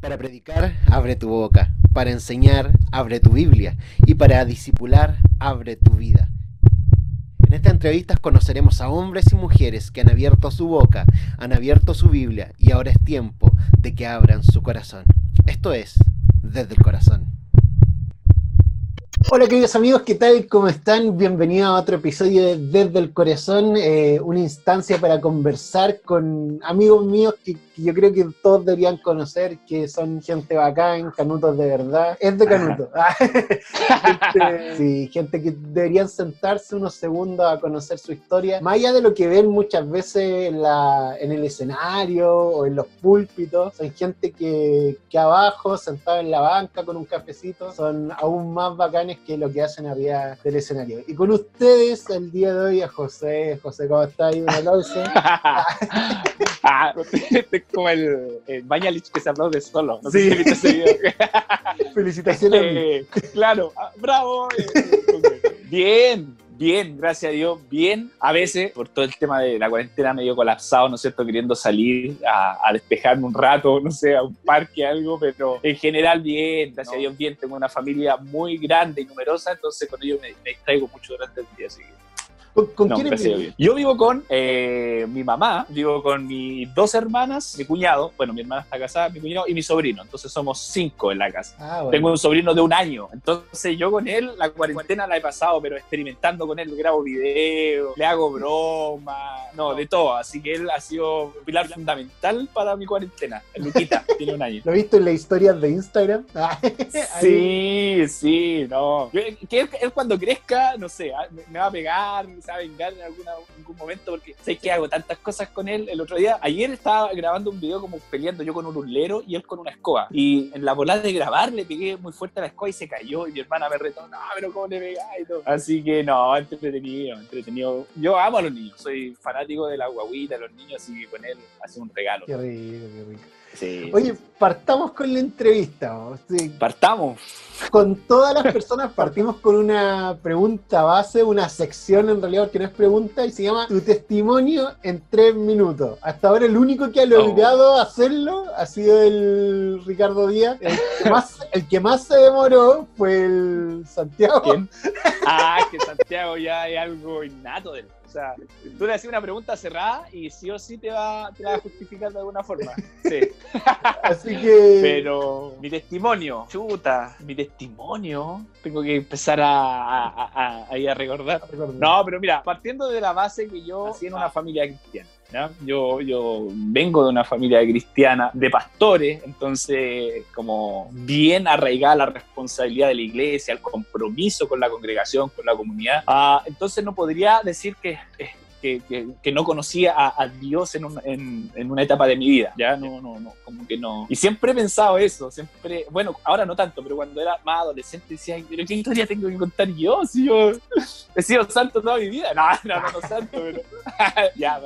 Para predicar, abre tu boca. Para enseñar, abre tu Biblia. Y para discipular, abre tu vida. En estas entrevistas conoceremos a hombres y mujeres que han abierto su boca, han abierto su Biblia y ahora es tiempo de que abran su corazón. Esto es Desde el Corazón. Hola queridos amigos, ¿qué tal? ¿Cómo están? Bienvenidos a otro episodio de Desde el Corazón, eh, una instancia para conversar con amigos míos que, que, yo creo que todos deberían conocer, que son gente bacán, canutos de verdad. Es de canuto. gente, sí, gente que deberían sentarse unos segundos a conocer su historia, más allá de lo que ven muchas veces en, la, en el escenario o en los púlpitos, son gente que, que abajo, sentado en la banca con un cafecito, son aún más bacanes que lo que hacen arriba del escenario. Y con ustedes el día de hoy a José. José, ¿cómo está? Un aplauso. ah, este como el, el Bañalich que se aplaude solo. No sí. sé si. Felicitaciones. Eh, claro, ah, bravo. Eh, bien, bien, gracias a Dios, bien. A veces, por todo el tema de la cuarentena, medio colapsado, ¿no es cierto? Queriendo salir a, a despejarme un rato, no sé, a un parque, algo, pero en general bien, gracias no. a Dios, bien. Tengo una familia muy grande y numerosa, entonces con ello me, me distraigo mucho durante el día, así que. ¿Con, con no, quién vive? Yo vivo con eh, mi mamá, vivo con mis dos hermanas, mi cuñado, bueno, mi hermana está casada, mi cuñado y mi sobrino. Entonces somos cinco en la casa. Ah, bueno. Tengo un sobrino de un año. Entonces yo con él, la cuarentena la he pasado, pero experimentando con él, grabo videos, le hago bromas, no, de todo. Así que él ha sido un pilar fundamental para mi cuarentena. Luquita, tiene un año. ¿Lo he visto en las historias de Instagram? sí, sí, no. Que él, él, cuando crezca, no sé, ah, me va a pegar, se vengar en alguna, algún momento porque sé que hago tantas cosas con él. El otro día, ayer estaba grabando un video como peleando yo con un urlero y él con una escoba. Y en la volada de grabar le pegué muy fuerte a la escoba y se cayó. Y mi hermana me retó, no, pero ¿cómo le pegáis? Y todo. Así que no, entretenido, entretenido. Yo amo a los niños, soy fanático de la guaguita, los niños, así que con él hace un regalo. Qué rico, qué rico. Sí. Oye, partamos con la entrevista. Sí. Partamos. Con todas las personas partimos con una pregunta base, una sección en realidad que no es pregunta y se llama Tu testimonio en tres minutos. Hasta ahora el único que ha logrado oh. hacerlo ha sido el Ricardo Díaz. El que más, el que más se demoró fue el Santiago. ¿Quién? Ah, que Santiago ya es algo innato del sea, tú le haces una pregunta cerrada y sí o sí te va, te va a justificar de alguna forma. Sí. Así que. Pero mi testimonio, chuta, mi testimonio. Tengo que empezar a, a, a, a, a recordar. No, pero mira, partiendo de la base que yo nací en una familia cristiana. ¿Ya? Yo, yo vengo de una familia cristiana de pastores, entonces como bien arraigada la responsabilidad de la iglesia, el compromiso con la congregación, con la comunidad. Uh, entonces no podría decir que, que, que, que no conocía a, a Dios en, un, en, en, una etapa de mi vida, ¿ya? No, no, no, como que no. Y siempre he pensado eso, siempre, bueno, ahora no tanto, pero cuando era más adolescente decía, pero ¿qué historia tengo que contar yo? Si yo he sido santo toda mi vida. No, no, no, no santo, pero ya,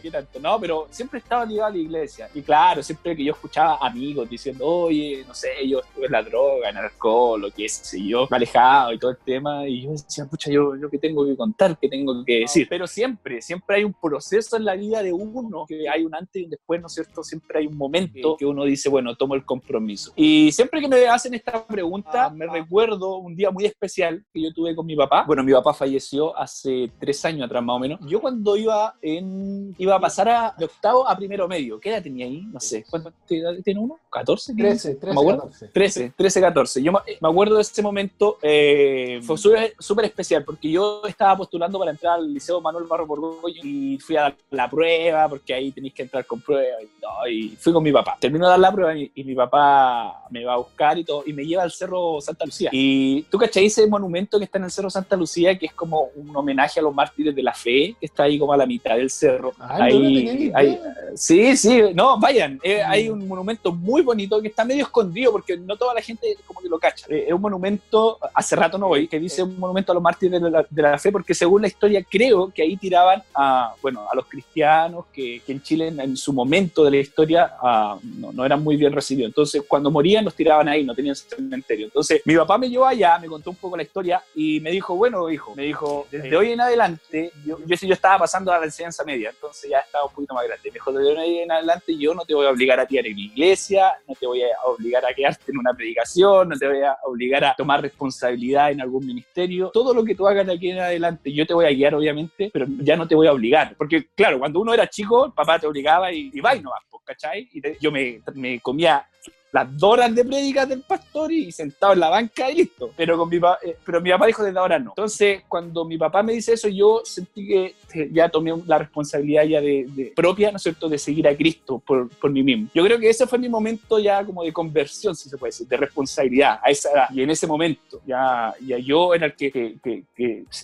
qué tanto? No, pero siempre estaba ligado a la iglesia. Y claro, siempre que yo escuchaba amigos diciendo, oye, no sé, yo estuve en la droga, en el alcohol, lo que sé yo, me alejado y todo el tema, y yo decía, pucha, yo, yo qué tengo que contar, qué tengo que decir. Pero siempre, siempre hay un proceso en la vida de uno, que hay un antes y un después, ¿no es cierto? Siempre hay un momento que uno dice, bueno, tomo el compromiso. Y siempre que me hacen esta pregunta, me recuerdo un día muy especial que yo tuve con mi papá. Bueno, mi papá falleció hace tres años atrás más o menos. Yo cuando iba en iba a pasar a, de octavo a primero medio. ¿Qué edad tenía ahí? No sé. ¿Cuánto tiene uno? ¿14? 13, 13, ¿Me 14. 13, 13, 14. Yo me acuerdo de ese momento, eh, fue súper especial porque yo estaba postulando para entrar al Liceo Manuel Barro Borgoño y fui a dar la prueba porque ahí tenéis que entrar con prueba y, todo, y fui con mi papá. Termino de dar la prueba y, y, mi papá me va a buscar y todo y me lleva al Cerro Santa Lucía. Y tú cachai ese monumento que está en el Cerro Santa Lucía que es como un homenaje a los mártires de la fe que está ahí como a la mitad del cerro. Ah, ahí, no ahí, sí, sí, no, vayan, eh, hay un monumento muy bonito que está medio escondido porque no toda la gente como que lo cacha. Eh, es un monumento, hace rato no voy, que dice un monumento a los mártires de la, de la, fe porque según la historia creo que ahí tiraban a, bueno, a los cristianos que, que en Chile en, en, su momento de la historia ah, no, no, eran muy bien recibidos. Entonces, cuando morían, los tiraban ahí, no tenían cementerio. Entonces, mi papá me llevó allá, me contó un poco la historia y me dijo, bueno, hijo, me dijo, desde hoy en adelante, yo, yo, yo estaba pasando a la enseñanza media, entonces ya estaba un poquito más grande. Me dijo, desde hoy en adelante, yo no te voy a obligar a tirar en la iglesia, no te voy a obligar a quedarte en una predicación, no te voy a obligar a tomar responsabilidad en algún ministerio. Todo lo que tú hagas de aquí en adelante, yo te voy a guiar, obviamente, pero ya no te voy a obligar. Porque, claro, cuando uno era chico, papá te obligaba y, y va y no va, pues, ¿cachai? Y te, yo me, me comía las dos de prédicas del pastor y sentado en la banca y listo. Pero, con mi, eh, pero mi papá dijo desde ahora no. Entonces, cuando mi papá me dice eso, yo sentí que ya tomé la responsabilidad ya de, de propia, ¿no es cierto?, de seguir a Cristo por, por, mí mismo. Yo creo que ese fue mi momento ya como de conversión, si se puede decir, de responsabilidad a esa edad. Y en ese momento, ya, ya yo era el que,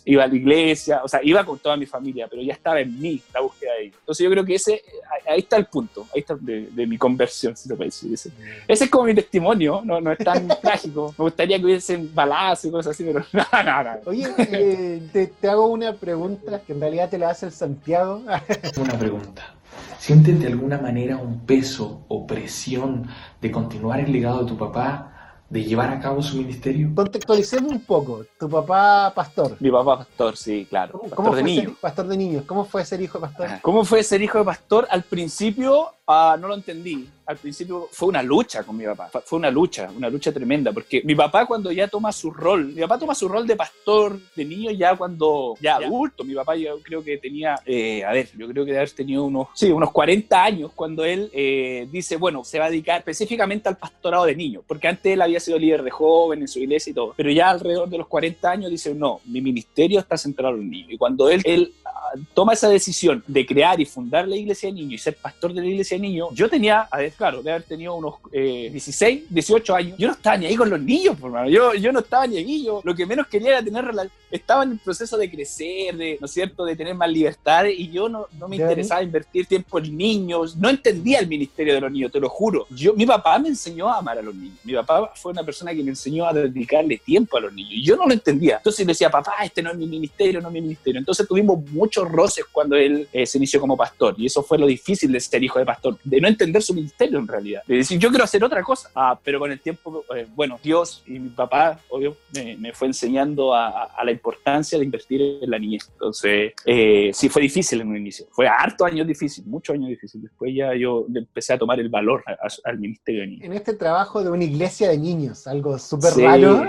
iba a la iglesia, o sea, iba con toda mi familia, pero ya estaba en mí la búsqueda de ellos. Entonces yo creo que ese, ahí está el punto, ahí está de, mi conversión, si se puede decir. Ese es como mi testimonio, no, no es tan trágico. Me gustaría que hubiesen balazos y cosas así, pero no, no, no. Oye, eh, te, te, hago una pregunta que en realidad te la hace el Santiago. una pregunta. ¿Sientes de alguna manera un peso o presión de continuar el legado de tu papá? de llevar a cabo su ministerio? Contextualicemos un poco. Tu papá pastor. Mi papá pastor, sí, claro. ¿Cómo, pastor cómo de niños. Pastor de niños. ¿Cómo fue ser hijo de pastor? ¿Cómo fue ser hijo de pastor? Al principio uh, no lo entendí. Al principio fue una lucha con mi papá. Fue una lucha, una lucha tremenda. Porque mi papá cuando ya toma su rol, mi papá toma su rol de pastor de niño ya cuando, ya, ya. adulto. Mi papá yo creo que tenía, eh, a ver, yo creo que de haber tenido unos, sí, unos 40 años cuando él eh, dice, bueno, se va a dedicar específicamente al pastorado de niños. Porque antes él había sido líder de joven en su iglesia y todo. Pero ya alrededor de los 40 años dice, no, mi ministerio está centrado en los niños. Y cuando él, él uh, toma esa decisión de crear y fundar la iglesia de niños y ser pastor de la iglesia de niños, yo tenía, a ver, claro, de haber tenido unos eh, 16, 18 años, yo no estaba ni ahí con los niños, por mano. Yo, yo no estaba ni ahí, yo lo que menos quería era tener estaba en el proceso de crecer, de, ¿no es cierto?, de tener más libertad y yo no, no me interesaba invertir tiempo en niños, no entendía el ministerio de los niños, te lo juro. Yo, mi papá me enseñó a amar a los niños, mi papá fue una persona que me enseñó a dedicarle tiempo a los niños y yo no lo entendía. Entonces le decía, papá, este no es mi ministerio, no es mi ministerio. Entonces tuvimos muchos roces cuando él eh, se inició como pastor y eso fue lo difícil de ser hijo de pastor, de no entender su ministerio en realidad, de decir, yo quiero hacer otra cosa. Ah, pero con el tiempo, eh, bueno, Dios y mi papá, obvio, me, me fue enseñando a, a, la importancia de invertir en la niñez. Entonces, eh, sí fue difícil en un inicio, fue harto años difícil, muchos años difícil. Después ya yo empecé a tomar el valor a, al ministerio de niños. En este trabajo de una iglesia de niños, algo súper sí. raro.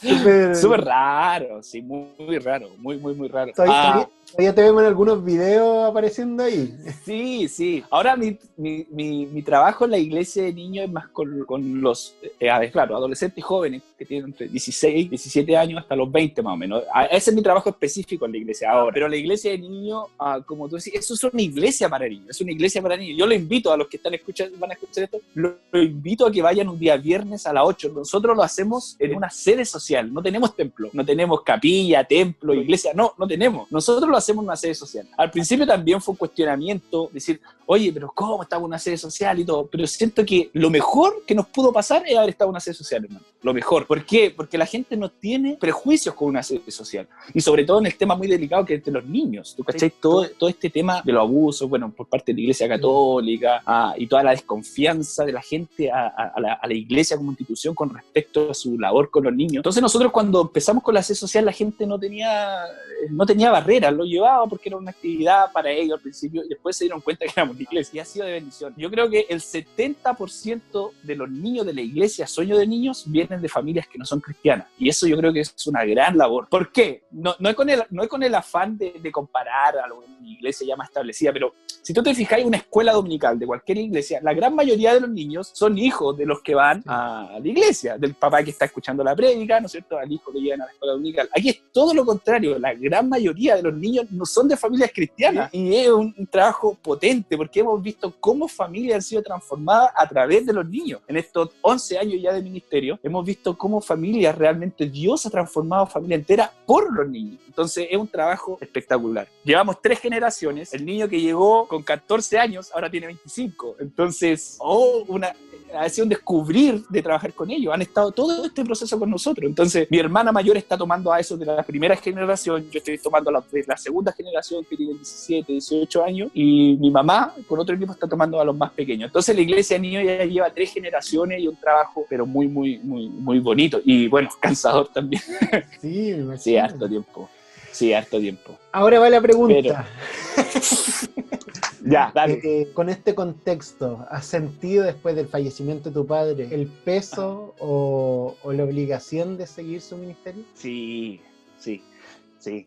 súper raro, sí, muy, muy, raro, muy, muy, muy raro. Ah, todavía te vemos en algunos videos apareciendo ahí. Sí, sí. Ahora mi, mi, mi, mi trabajo en la iglesia de niños es más con, con los, eh, claro, adolescentes jóvenes que tienen entre 16, 17 años hasta los 20 más o menos. Ese es mi trabajo específico en la iglesia ahora. Pero la iglesia de niños, uh, como tú decís, eso es una iglesia para niños, es una iglesia para niños. Yo lo invito a los que están escuchando, van a escuchar esto, lo, lo invito a que vayan un día viernes a las 8. Nosotros lo hacemos en una sede social, no tenemos templo, no tenemos capilla, templo, iglesia, no, no tenemos. Nosotros lo hacemos en una sede social. Al principio también fue un cuestionamiento, decir, oye, pero ¿cómo en una sede social y todo? Pero siento que lo mejor que nos pudo pasar es haber estado una sede social, hermano. Lo mejor. ¿Por qué? Porque la gente no tiene prejuicios con una sede social. Y sobre todo en el tema muy delicado que es de los niños. ¿Tú cachai? Todo, todo este tema de los abusos, bueno, por parte de la Iglesia Católica ah, y toda la desconfianza de la gente a, a, a, la, a, la, Iglesia como institución con respecto a su labor con los niños. Entonces nosotros cuando empezamos con la sede social la gente no tenía, no tenía barreras, lo llevaba porque era una actividad para ellos al principio y después se dieron cuenta que éramos iglesia y ha sido de bendición. Yo creo que el 70% de los niños de la iglesia, sueño de niños, vienen de familias que no son cristianas. Y eso yo creo que es una gran labor. ¿Por qué? No, no, es, con el, no es con el afán de, comparar a iglesia ya más establecida, pero si tú te fijas en una escuela dominical de cualquier iglesia, la gran mayoría de los niños son hijos de los que van a la iglesia, del papá que está escuchando la prédica, ¿no es cierto? Al hijo que llegan a la escuela dominical. Aquí es todo lo contrario, la gran mayoría de los niños no son de familias cristianas y es un, un trabajo potente porque hemos visto cómo familias han sido transformadas a través de los niños. En estos 11 años ya de ministerio, hemos visto cómo familias realmente Dios ha transformado familia entera por los niños. Entonces es un trabajo espectacular. Llevamos tres generaciones. El niño que llegó con 14 años ahora tiene 25. Entonces, oh, una, ha sido un descubrir de trabajar con ellos. Han estado todo este proceso con nosotros. Entonces, mi hermana mayor está tomando a esos de la primera generación, yo estoy tomando a la, de la segunda generación que tiene 17, 18 años, y mi mamá con otro equipo está tomando a los más pequeños. Entonces, la iglesia de niños ya lleva tres generaciones y un trabajo, pero muy, muy, muy, muy bonito. Y bueno, cansador también. Sí, sí, harto tiempo. Sí, harto tiempo. Ahora va la pregunta. ya, dale. Eh, con este contexto, ¿has sentido después del fallecimiento de tu padre el peso o, o la obligación de seguir su ministerio? Sí, sí, sí.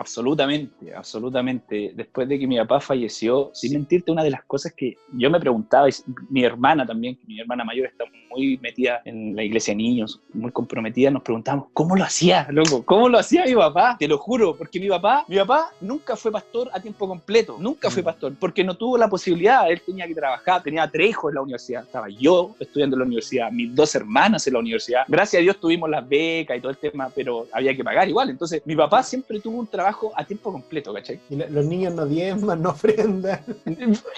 Absolutamente, absolutamente. Después de que mi papá falleció, sin mentirte, una de las cosas que yo me preguntaba, y mi hermana también, mi hermana mayor está muy metida en la iglesia de niños, muy comprometida, nos preguntábamos, ¿cómo lo hacía, loco? ¿Cómo lo hacía mi papá? Te lo juro, porque mi papá, mi papá nunca fue pastor a tiempo completo, nunca fue mm. pastor, porque no tuvo la posibilidad, él tenía que trabajar, tenía tres hijos en la universidad, estaba yo estudiando en la universidad, mis dos hermanas en la universidad, gracias a Dios tuvimos las becas y todo el tema, pero había que pagar igual, entonces mi papá siempre tuvo un trabajo a tiempo completo, ¿cachai? Y los niños no diezman, no ofrendan.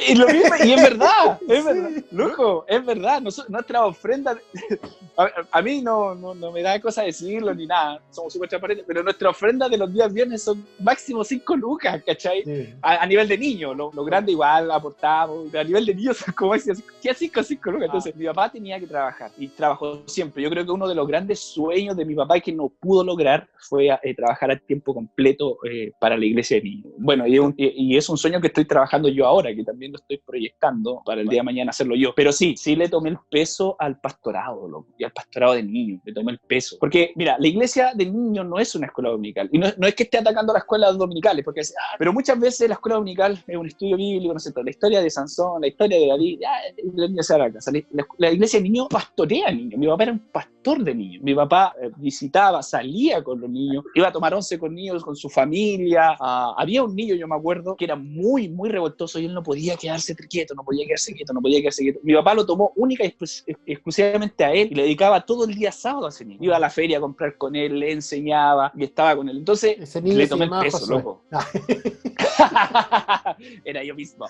Y, lo mismo, y es verdad, es verdad, lujo, es verdad. nuestra ofrenda, a, mí no, no, no, me da cosa decirlo ni nada, somos súper transparentes, pero nuestra ofrenda de los días viernes son máximo 5 lucas, ¿cachai? A, nivel de niño, lo, grande igual aportamos, a nivel de niños son como ¿qué 5 5 lucas? Entonces, mi papá tenía que trabajar y trabajó siempre. Yo creo que uno de los grandes sueños de mi papá que no pudo lograr fue eh, trabajar a tiempo completo eh, para la iglesia de niños. Bueno, y, es un sueño que estoy trabajando yo ahora, que también lo estoy proyectando para el día de mañana hacerlo yo. Pero sí, sí le tomé el peso al pastorado, y al pastorado de niños, le tomé el peso. Porque, mira, la iglesia de niños no es una escuela dominical. Y no, es que esté atacando a las escuelas dominicales, porque ah, pero muchas veces la escuela dominical es un estudio bíblico, no sé, la historia de Sansón, la historia de David, la, la, iglesia de niños pastorea a niños. Mi papá era un pastor de niños. Mi papá eh, visitaba, salía con los niños, iba a tomar once con niños, con su familia familia. Ah, había un niño, yo me acuerdo, que era muy, muy revoltoso y él no podía quedarse quieto, no podía quedarse quieto, no podía quedarse quieto. Mi papá lo tomó única y exclusivamente a él y le dedicaba todo el día sábado a ese niño. Iba a la feria a comprar con él, le enseñaba y estaba con él. Entonces, le tomé el peso, loco. era yo mismo.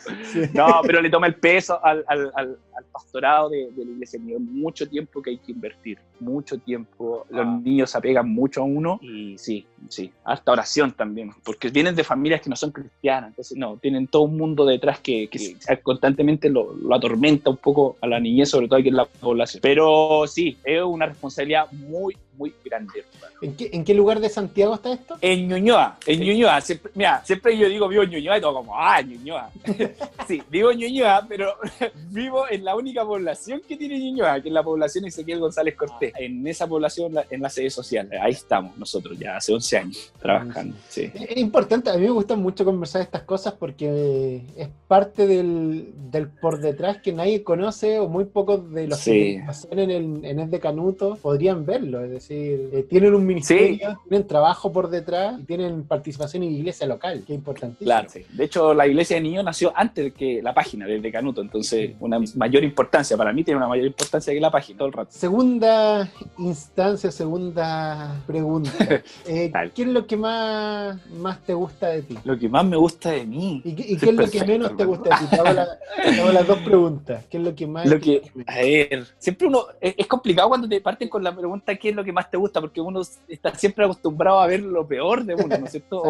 No, pero le tomé el peso al, al, al, pastorado de, de, la iglesia. Mucho tiempo que hay que invertir, mucho tiempo. Los ah. niños se apegan mucho a uno y sí, sí, hasta oración también, porque vienen de familias que no son cristianas, entonces no, tienen todo un mundo detrás que, que constantemente lo, lo, atormenta un poco a la niñez, sobre todo aquí en la población. Pero sí, es una responsabilidad muy, muy grande. ¿En qué, ¿En qué, lugar de Santiago está esto? En Ñuñoa, en Ñuñoa. Siempre, mira, siempre yo digo vivo en Ñuñoa y todo como, ah, Ñuñoa. sí, vivo en Ñuñoa, pero vivo en la única población que tiene Ñuñoa, que es la población Ezequiel González Cortés. En esa población, en la sede social. Ahí estamos nosotros ya hace 11 años trabajando. Sí. Es importante, a mí me gusta mucho conversar estas cosas porque es parte del, del por detrás que nadie conoce o muy pocos de los que pasan en el en el de Canuto podrían verlo. Es decir, eh, tienen un ministerio, tienen trabajo por detrás y tienen participación en iglesia local, que es importantísimo. Claro, sí. De hecho, la iglesia de niños nació antes que la página del de Canuto, entonces una mayor importancia, para mí tiene una mayor importancia que la página todo el rato. Segunda instancia, segunda pregunta. Eh, ¿Qué es lo que más, más te gusta de ti? Lo que más me gusta de mí. ¿Y, qué, es lo que menos te gusta de ti? Te hago, las dos preguntas. ¿Qué es lo que más? Lo que, a ver, siempre uno, es, es complicado cuando te parten con la pregunta ¿qué es lo que más te gusta? Porque uno está siempre acostumbrado a ver lo peor de uno, ¿no es cierto?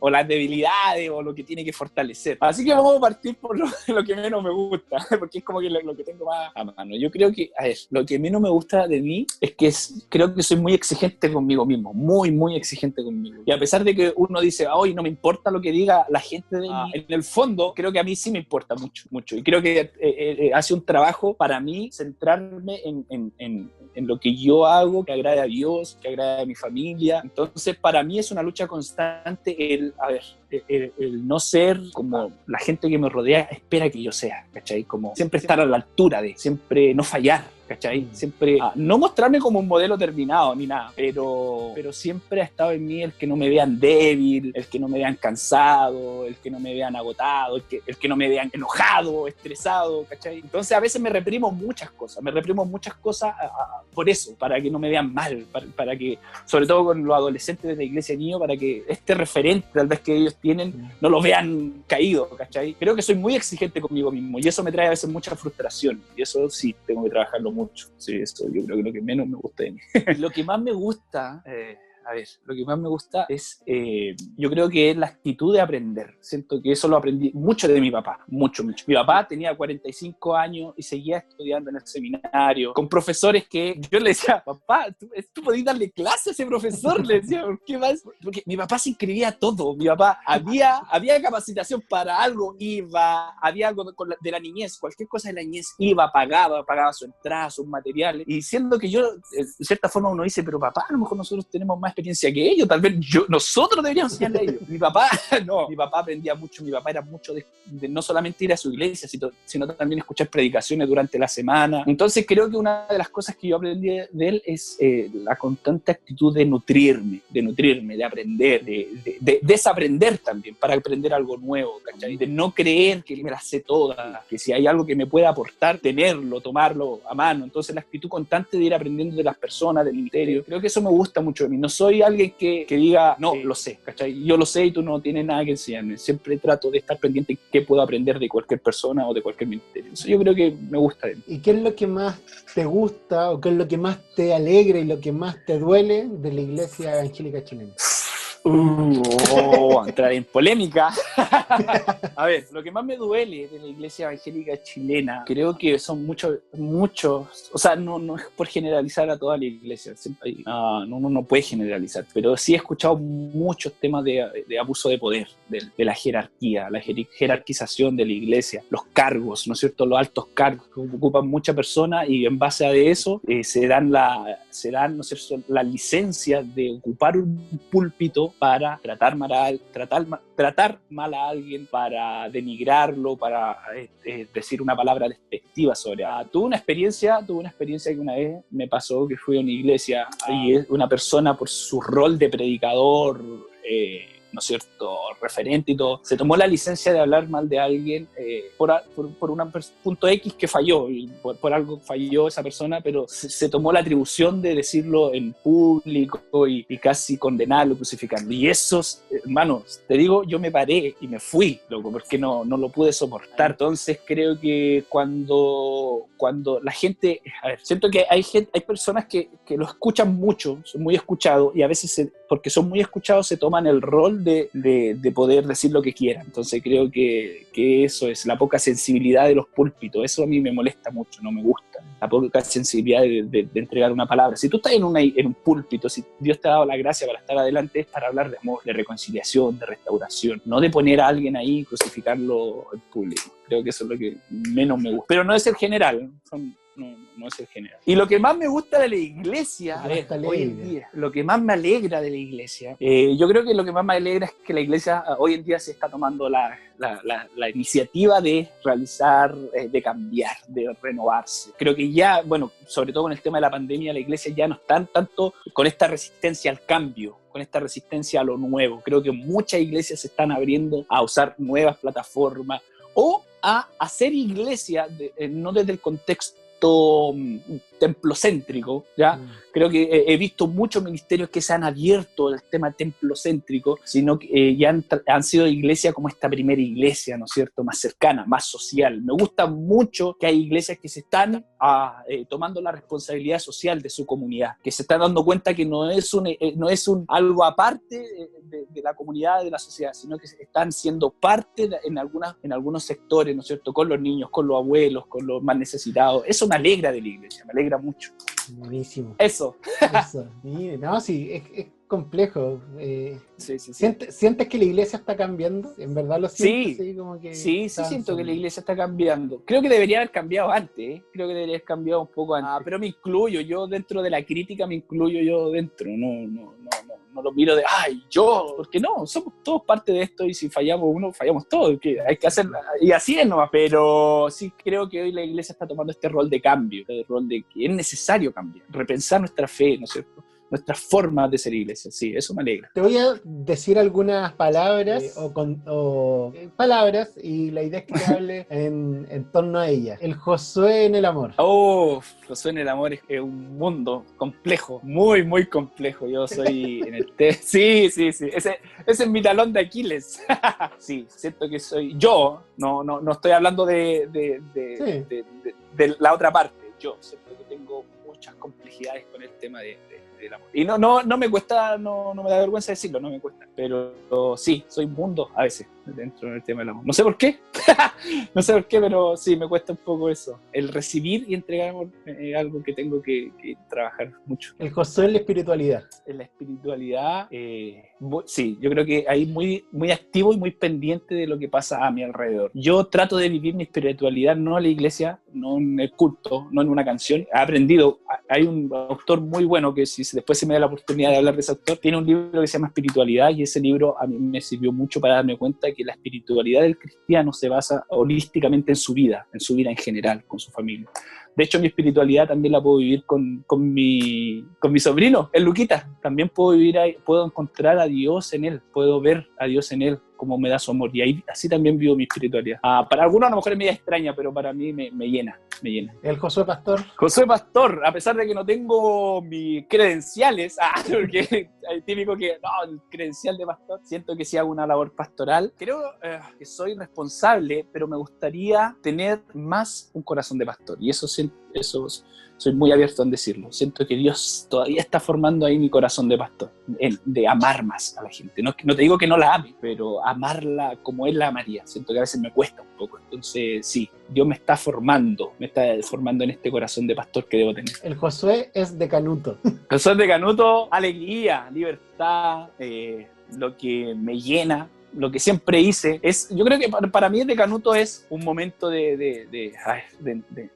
O, las debilidades o lo que tiene que fortalecer. Así que vamos a partir por lo, que menos me gusta, porque es como que lo, que tengo más a mano. Yo creo que, a ver, lo que menos me gusta de mí es que creo que soy muy exigente conmigo mismo, muy, muy exigente conmigo. Y a pesar de que uno dice, hoy no me importa lo que diga la gente de ah. mí, en el fondo creo que a mí sí me importa mucho, mucho. Y creo que eh, eh, eh, hace un trabajo para mí centrarme en, en, en, en lo que yo hago, que agrade a Dios, que agrade a mi familia. Entonces, para mí es una lucha constante el, a ver, el, no ser como la gente que me rodea espera que yo sea, ¿cachai? Como siempre estar a la altura de, siempre no fallar, ¿cachai? Mm. Siempre, ah, no mostrarme como un modelo terminado ni nada, pero, pero siempre ha estado en mí el que no me vean débil, el que no me vean cansado, el que no me vean agotado, el que, el que no me vean enojado, estresado, ¿cachai? Entonces a veces me reprimo muchas cosas, me reprimo muchas cosas ah, ah, por eso, para que no me vean mal, para, para que, sobre todo con los adolescentes de la iglesia niño, para que este referente tal vez que ellos tienen no lo vean caído, ¿cachai? Creo que soy muy exigente conmigo mismo y eso me trae a veces mucha frustración y eso sí, tengo que trabajarlo mucho. Sí, eso yo creo que es lo que menos me gusta de mí. lo que más me gusta... Eh, a ver, lo que más me gusta es, eh, yo creo que es la actitud de aprender. Siento que eso lo aprendí mucho de mi papá, mucho, mucho. Mi papá tenía 45 años y seguía estudiando en el seminario, con profesores que yo le decía, papá, ¿tú, tú podías darle clase a ese profesor? Le decía, ¿por qué más? Porque mi papá se inscribía a todo. Mi papá, había, había capacitación para algo, iba, había algo de, la, niñez, cualquier cosa de la niñez, iba, pagaba, pagaba su entrada, sus materiales. Y siendo que yo, de cierta forma, uno dice, pero papá, a lo mejor nosotros tenemos más experiencia que ellos, tal vez yo, nosotros deberíamos enseñarle a ellos. Mi papá, no, mi papá aprendía mucho, mi papá era mucho de, de no solamente ir a su iglesia, sino, sino, también escuchar predicaciones durante la semana. Entonces creo que una de las cosas que yo aprendí de él es eh, la constante actitud de nutrirme, de nutrirme, de aprender, de, de, de, desaprender también, para aprender algo nuevo, ¿cachai? De no creer que me la sé toda, que si hay algo que me pueda aportar, tenerlo, tomarlo a mano. Entonces la actitud constante de ir aprendiendo de las personas, del ministerio, creo que eso me gusta mucho de mí. No soy alguien que, que diga, no, lo sé, ¿cachai? Yo lo sé y tú no tienes nada que enseñarme. Siempre trato de estar pendiente de qué puedo aprender de cualquier persona o de cualquier ministerio. Eso yo creo que me gusta de mí. ¿Y qué es lo que más te gusta o qué es lo que más te alegra y lo que más te duele de la iglesia evangélica chilena? Uh, oh, entrar en polémica. a ver, lo que más me duele de la iglesia evangélica chilena, creo que son muchos, muchos, o sea, no, no es por generalizar a toda la iglesia, uh, no, uno no puede generalizar, pero sí he escuchado muchos temas de, de abuso de poder, de, de, la jerarquía, la jerarquización de la iglesia, los cargos, ¿no es cierto? Los altos cargos que ocupan muchas personas y en base a eso eh, se dan, la, se dan, ¿no es cierto?, la licencia de ocupar un púlpito para tratar mal a, tratar, tratar mal a alguien, para denigrarlo, para eh, decir una palabra despectiva sobre ah, Tuve una experiencia, tuve una experiencia que una vez me pasó que fui a una iglesia y una persona por su rol de predicador eh, ¿no es cierto?, referente y todo, se tomó la licencia de hablar mal de alguien eh, por, por, por un punto X que falló, y por, por, algo falló esa persona, pero se, tomó la atribución de decirlo en público y, y casi condenarlo, crucificarlo. Y esos, hermanos, te digo, yo me paré y me fui, loco, porque no, no lo pude soportar. Entonces creo que cuando, cuando la gente, a ver, siento que hay, gente, hay personas que, que lo escuchan mucho, son muy escuchados y a veces se, porque son muy escuchados se toman el rol de, de, de, poder decir lo que quieran. Entonces creo que, que, eso es la poca sensibilidad de los púlpitos. Eso a mí me molesta mucho, no me gusta. La poca sensibilidad de, entregar una palabra. Si tú estás en, una, en un púlpito, si Dios te ha dado la gracia para estar adelante, es para hablar de amor, de reconciliación, de restauración. No de poner a alguien ahí y crucificarlo en público. Creo que eso es lo que menos me gusta. Pero no es el general, no, es el general. Y lo que más me gusta de la iglesia, ver, hoy en día, lo que más me alegra de la iglesia, eh, yo creo que lo que más me alegra es que la iglesia hoy en día se está tomando la, la, la, la iniciativa de realizar, eh, de cambiar, de renovarse. Creo que ya, bueno, sobre todo con el tema de la pandemia, la iglesia ya no está tanto con esta resistencia al cambio, con esta resistencia a lo nuevo. Creo que muchas iglesias se están abriendo a usar nuevas plataformas o a hacer iglesia, de, eh, no desde el contexto tanto templocéntrico, ¿ya? Mm. Creo que he visto muchos ministerios que se han abierto al tema templocéntrico, sino que eh, ya han, han, sido iglesias como esta primera iglesia, ¿no es cierto?, más cercana, más social. Me gusta mucho que hay iglesias que se están ah, eh, tomando la responsabilidad social de su comunidad, que se están dando cuenta que no es, un, eh, no es un, algo aparte de, de, la comunidad, de la sociedad, sino que están siendo parte de, en, algunas, en algunos sectores, ¿no es cierto?, con los niños, con los abuelos, con los más necesitados. Eso me alegra de la iglesia, me alegra mucho. Buenísimo. Eso. Eso. No, sí, es, es complejo. Eh, sí, sí, sí. ¿sientes, ¿Sientes, que la iglesia está cambiando? ¿En verdad lo sientes? Sí, como que sí, sí siento que la iglesia está cambiando. Creo que debería haber cambiado antes, ¿eh? creo que debería haber cambiado un poco antes. Ah, pero me incluyo, yo dentro de la crítica me incluyo yo dentro, no, no, no, lo miro de, ay, yo, porque no, somos todos parte de esto y si fallamos uno, fallamos todos, que hay que hacer, y así es nomás, pero sí creo que hoy la iglesia está tomando este rol de cambio, este rol de que es necesario cambiar, repensar nuestra fe, ¿no es cierto? Nuestras formas de ser iglesia. Sí, eso me alegra. Te voy a decir algunas palabras o, con, eh, palabras y la idea es que te hable en, en, torno a ellas. El Josué en el amor. Oh, Josué en el amor es, un mundo complejo, muy, muy complejo. Yo soy en el té. Sí, sí, sí. Ese, ese es mi talón de Aquiles. sí, siento que soy yo. No, no, no estoy hablando de, de, de, de la otra parte. Yo siento que tengo muchas complejidades con el tema de y no, no, no me cuesta, no, no me da vergüenza decirlo, no me cuesta. Pero sí, soy mundo a veces dentro del tema del amor. No sé por qué, no sé por qué, pero sí, me cuesta un poco eso. El recibir y entregar amor es algo que tengo que, trabajar mucho. El Josué en la espiritualidad. En la espiritualidad, eh, sí, yo creo que ahí muy, muy activo y muy pendiente de lo que pasa a mi alrededor. Yo trato de vivir mi espiritualidad no en la iglesia, no en el culto, no en una canción. He aprendido, hay un autor muy bueno que si después se me da la oportunidad de hablar de ese autor, tiene un libro que se llama Espiritualidad y ese libro a mí me sirvió mucho para darme cuenta que la espiritualidad del cristiano se basa holísticamente en su vida, en su vida en general, con su familia. De hecho, mi espiritualidad también la puedo vivir con, con, mi, con mi sobrino, el Luquita. También puedo vivir ahí, puedo encontrar a Dios en él, puedo ver a Dios en él, como me da su amor. Y ahí así también vivo mi espiritualidad. Ah, para algunos a lo mejor es media extraña, pero para mí me, me, llena, me llena. ¿El Josué Pastor? Josué Pastor, a pesar de que no tengo mis credenciales, ah, porque hay típico que, no, el credencial de pastor, siento que sí hago una labor pastoral. Creo eh, que soy responsable, pero me gustaría tener más un corazón de pastor. Y eso, eso soy muy abierto en decirlo. Siento que Dios todavía está formando ahí mi corazón de pastor, de amar más a la gente. No, no te digo que no la ame, pero amarla como Él la amaría. Siento que a veces me cuesta un poco. Entonces, sí, Dios me está formando, me está formando en este corazón de pastor que debo tener. El Josué es de Canuto. Josué es de Canuto, alegría, libertad, eh, lo que me llena, lo que siempre hice es, yo creo que para, mí el de Canuto es un momento de, de, de, de,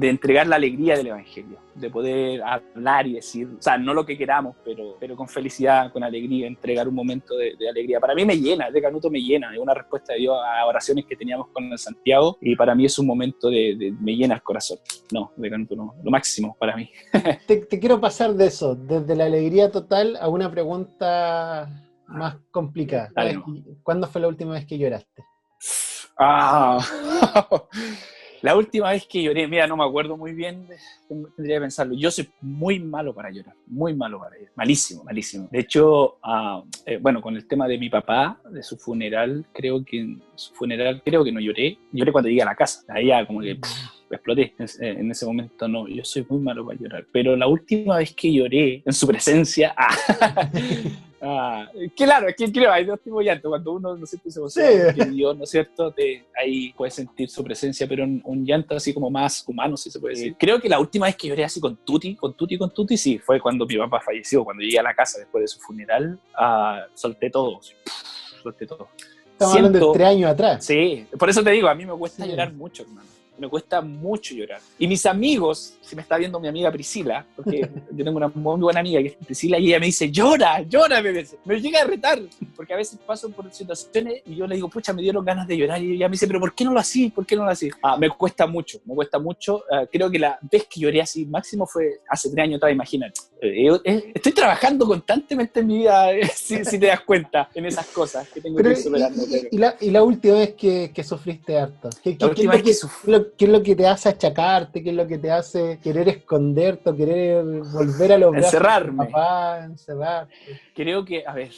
entregar la alegría del Evangelio, de poder hablar y decir, o sea, no lo que queramos, pero, pero con felicidad, con alegría, entregar un momento de, alegría. Para mí me llena, de Canuto me llena, es una respuesta de Dios a oraciones que teníamos con el Santiago y para mí es un momento de, me llena el corazón. No, de Canuto no, lo máximo para mí. te, quiero pasar de eso, desde la alegría total a una pregunta más complicada. ¿Cuándo fue la última vez que lloraste? Ah, La última vez que lloré, mira, no me acuerdo muy bien, tendría que pensarlo. Yo soy muy malo para llorar, muy malo para llorar, malísimo, malísimo. De hecho, ah, eh, bueno, con el tema de mi papá, de su funeral, creo que en su funeral, creo que no lloré. Lloré cuando llegué a la casa, ahí ya como que exploté. En, ese momento no, yo soy muy malo para llorar. Pero la última vez que lloré en su presencia, ah, Ah, claro, es que creo, hay dos tipos de llanto. Cuando uno no siente esa emoción, que Dios, ¿no es cierto? ahí puedes sentir su presencia, pero un, llanto así como más humano, si se puede decir. Creo que la última vez que lloré así con Tuti, con Tuti, con Tuti, sí, fue cuando mi papá falleció. Cuando llegué a la casa después de su funeral, ah, solté todo. solté todo. Estamos hablando de tres años atrás. Sí, por eso te digo, a mí me cuesta llorar mucho, hermano me cuesta mucho llorar. Y mis amigos, si me está viendo mi amiga Priscila, porque yo tengo una muy buena amiga que es Priscila, y ella me dice, llora, llora, me. Me llega a retar, porque a veces paso por situaciones y yo le digo, pucha, me dieron ganas de llorar, y ella me dice, pero ¿por qué no lo así? ¿Por qué no lo así? Ah, me cuesta mucho, me cuesta mucho. Ah, creo que la vez que lloré así máximo fue hace tres años atrás, imagínate. Eh, eh, estoy trabajando constantemente en mi vida, si, te das cuenta, en esas cosas que tengo que ir superando. Y, la, y, la, última vez que, que sufriste harto? ¿Qué, qué, qué, que, ¿Qué es lo que te hace achacarte? ¿Qué es lo que te hace querer esconderte o querer volver a los Encerrarme. papá, encerrarte? Creo que, a ver,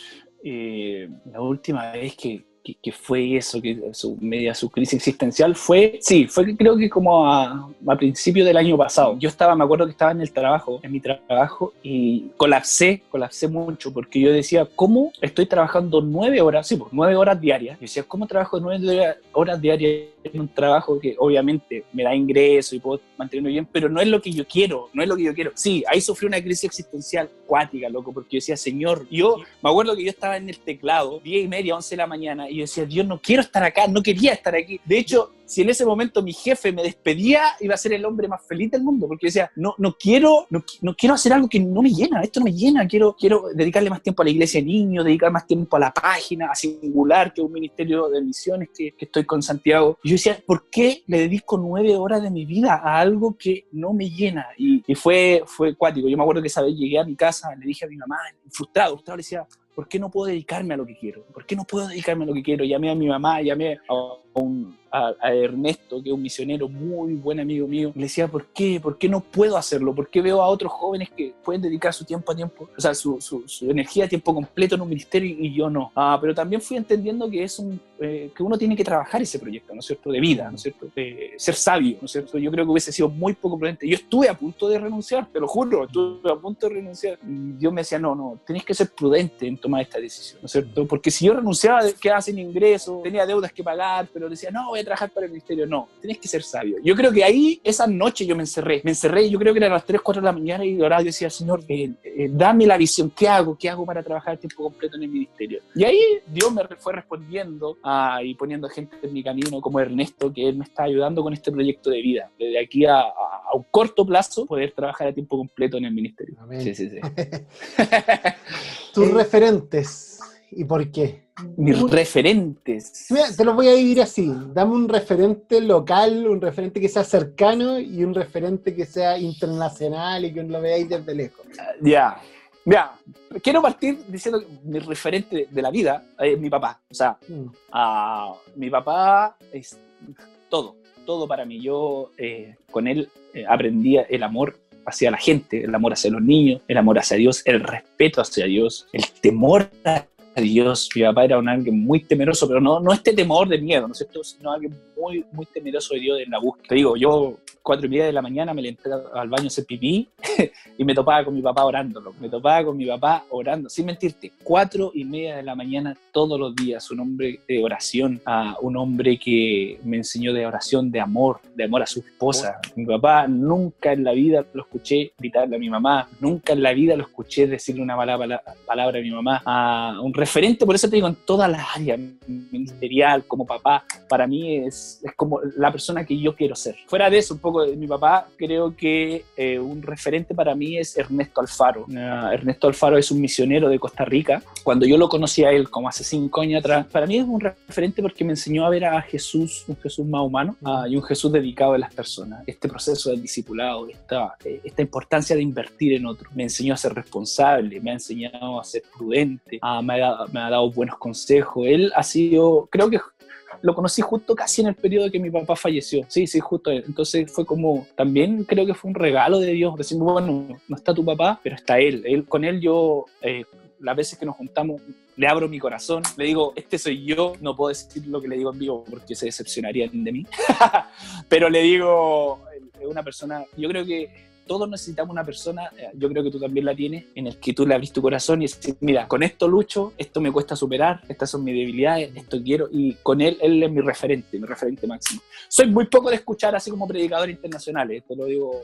eh, la última vez que, que, fue eso, que su media su crisis existencial fue, sí, fue creo que como a, a principio del año pasado. Yo estaba, me acuerdo que estaba en el trabajo, en mi trabajo, y colapsé, colapsé mucho, porque yo decía, ¿cómo estoy trabajando nueve horas? Sí, pues nueve horas diarias. Yo decía, ¿cómo trabajo nueve horas diarias en un trabajo que obviamente me da ingreso y puedo mantenerme bien, pero no es lo que yo quiero, no es lo que yo quiero. Sí, ahí sufrí una crisis existencial cuática, loco, porque yo decía, Señor, yo me acuerdo que yo estaba en el teclado, diez y media, once de la mañana, Y yo decía, Dios, no quiero estar acá, no quería estar aquí. De hecho, si en ese momento mi jefe me despedía, iba a ser el hombre más feliz del mundo, porque decía, no, no, quiero, no, no quiero hacer algo que no me llena, esto no me llena, quiero, quiero dedicarle más tiempo a la iglesia de niños, dedicar más tiempo a la página, a Singular, que es un ministerio de misiones que, que estoy con Santiago. Y yo decía, ¿por qué le dedico nueve horas de mi vida a algo que no me llena? Y, y fue, fue cuático. Yo me acuerdo que esa vez llegué a mi casa, le dije a mi mamá, frustrado, frustrado, le decía, ¿por qué no puedo dedicarme a lo que quiero? ¿Por qué no puedo dedicarme a lo que quiero? Llamé a mi mamá, llamé a un a, Ernesto, que es un misionero muy buen amigo mío, le decía, ¿por qué? ¿Por qué no puedo hacerlo? ¿Por qué veo a otros jóvenes que pueden dedicar su tiempo a tiempo, o sea, su, su, energía a tiempo completo en un ministerio y, yo no? Ah, pero también fui entendiendo que es un, eh, que uno tiene que trabajar ese proyecto, ¿no es cierto? De vida, ¿no es cierto? De ser sabio, ¿no es cierto? Yo creo que hubiese sido muy poco prudente. Yo estuve a punto de renunciar, te lo juro, estuve a punto de renunciar. Y Dios me decía, no, no, tenés que ser prudente en tomar esta decisión, ¿no es cierto? Porque si yo renunciaba, quedaba sin ingreso, tenía deudas que pagar, pero decía, no, voy a trabajar para el ministerio no, tenés que ser sabio. Yo creo que ahí, esa noche yo me encerré, me encerré, yo creo que eran las 3, 4 de la mañana y ahora yo decía, Señor, eh, eh, dame la visión, ¿qué hago? ¿Qué hago para trabajar tiempo completo en el ministerio? Y ahí Dios me fue respondiendo ah, y poniendo gente en mi camino, como Ernesto, que él me está ayudando con este proyecto de vida, desde aquí a, un corto plazo, poder trabajar a tiempo completo en el ministerio. Sí, sí, sí. Tus referentes y por qué mis referentes. te los voy a dividir así. Dame un referente local, un referente que sea cercano y un referente que sea internacional y que lo veáis desde lejos. Ya. Ya, quiero partir diciendo que mi referente de la vida es mi papá. O sea, mm. mi papá es todo, todo para mí. Yo eh, con él eh, aprendí el amor hacia la gente, el amor hacia los niños, el amor hacia Dios, el respeto hacia Dios, el temor a Dios, mi papá era un alguien muy temeroso, pero no, no este temor de miedo, ¿no es cierto? Sino alguien muy, muy temeroso de Dios en la búsqueda. Te digo, yo cuatro y media de la mañana me entré al baño a hacer pipí y me topaba con mi papá orándolo. Me topaba con mi papá orando, sin mentirte, cuatro y media de la mañana todos los días, un hombre de oración, a un hombre que me enseñó de oración, de amor, de amor a su esposa. Mi papá nunca en la vida lo escuché gritarle a mi mamá, nunca en la vida lo escuché decirle una mala palabra a mi mamá. A un referente, por eso te digo, en todas las áreas, ministerial, como papá, para mí es, es como la persona que yo quiero ser. Fuera de eso, un poco de mi papá, creo que eh, un referente para mí es Ernesto Alfaro. Ernesto Alfaro es un misionero de Costa Rica. Cuando yo lo conocí a él, como hace cinco años atrás, para mí es un referente porque me enseñó a ver a Jesús, un Jesús más humano, y un Jesús dedicado a las personas. Este proceso del discipulado, esta, eh, esta importancia de invertir en otro. Me enseñó a ser responsable, me ha enseñado a ser prudente, me, ha, me ha dado buenos consejos. Él ha sido, creo que lo conocí justo casi en el periodo que mi papá falleció. Sí, sí, justo. Entonces fue como, también creo que fue un regalo de Dios. Decir, bueno, no está tu papá, pero está él. él con él yo, eh, las veces que nos juntamos, le abro mi corazón, le digo, este soy yo, no puedo decir lo que le digo en vivo porque se decepcionarían de mí, pero le digo, es una persona, yo creo que todos necesitamos una persona, eh, yo creo que tú también la tienes, en el que tú le abrís tu corazón y dices, mira, con esto lucho, esto me cuesta superar, estas son mis debilidades, esto quiero, y con él, él es mi referente, mi referente máximo. Soy muy poco de escuchar así como predicador internacional, te lo digo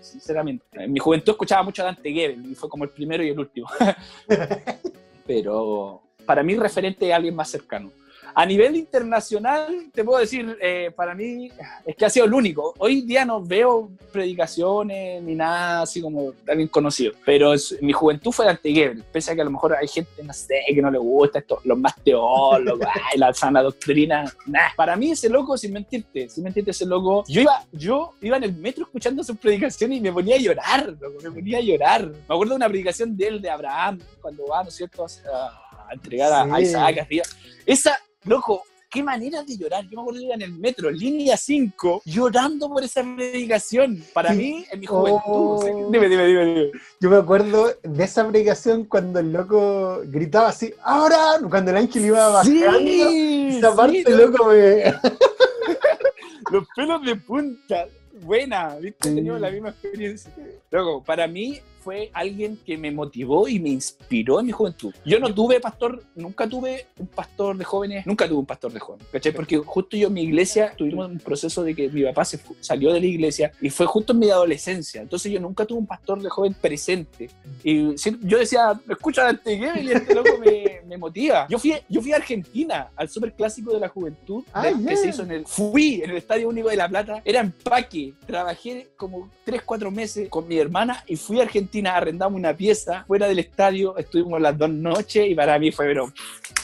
sinceramente. En mi juventud escuchaba mucho a Dante Gebel y fue como el primero y el último. Pero para mí referente es alguien más cercano. A nivel internacional, te puedo decir, eh, para mí es que ha sido el único. Hoy día no veo predicaciones ni nada así como alguien conocido, pero mi juventud fue de Anteguebel, pese a que a lo mejor hay gente, no sé, que no le gusta esto, los más teólogos, la sana doctrina. Nah. Para mí ese loco, sin mentirte, sin mentirte ese loco, yo iba, yo iba en el metro escuchando sus predicaciones y me ponía a llorar, me ponía a llorar. Me acuerdo de una predicación de él, de Abraham, cuando va, ¿no es cierto?, a, entregar a Isaac arriba. Esa, Loco, qué manera de llorar. Yo me acuerdo de ir en el metro, línea 5, llorando por esa predicación. Para mí, en mi juventud. Oh. dime, dime, dime, Yo me acuerdo de esa predicación cuando el loco gritaba así, ¡ahora! Cuando el ángel iba bajando. Sí, esa parte, loco, me... Los pelos de punta. Buena, ¿viste? Teníamos la misma experiencia. Loco, para mí fue alguien que me motivó y me inspiró en mi juventud. Yo no tuve pastor, nunca tuve un pastor de jóvenes, nunca tuve un pastor de jóvenes, ¿cachai? Porque justo yo en mi iglesia tuvimos un proceso de que mi papá se salió de la iglesia y fue justo en mi adolescencia. Entonces yo nunca tuve un pastor de joven presente. Y yo decía, escucha este y este loco me, me, motiva. Yo fui, yo fui a Argentina, al super clásico de la juventud, ah, que se hizo en el, fui en el Estadio Único de La Plata, era empaque, trabajé como 3, 4 meses con mi hermana y fui a Argentina, arrendamos una pieza fuera del estadio, estuvimos las dos noches y para mí fue pero,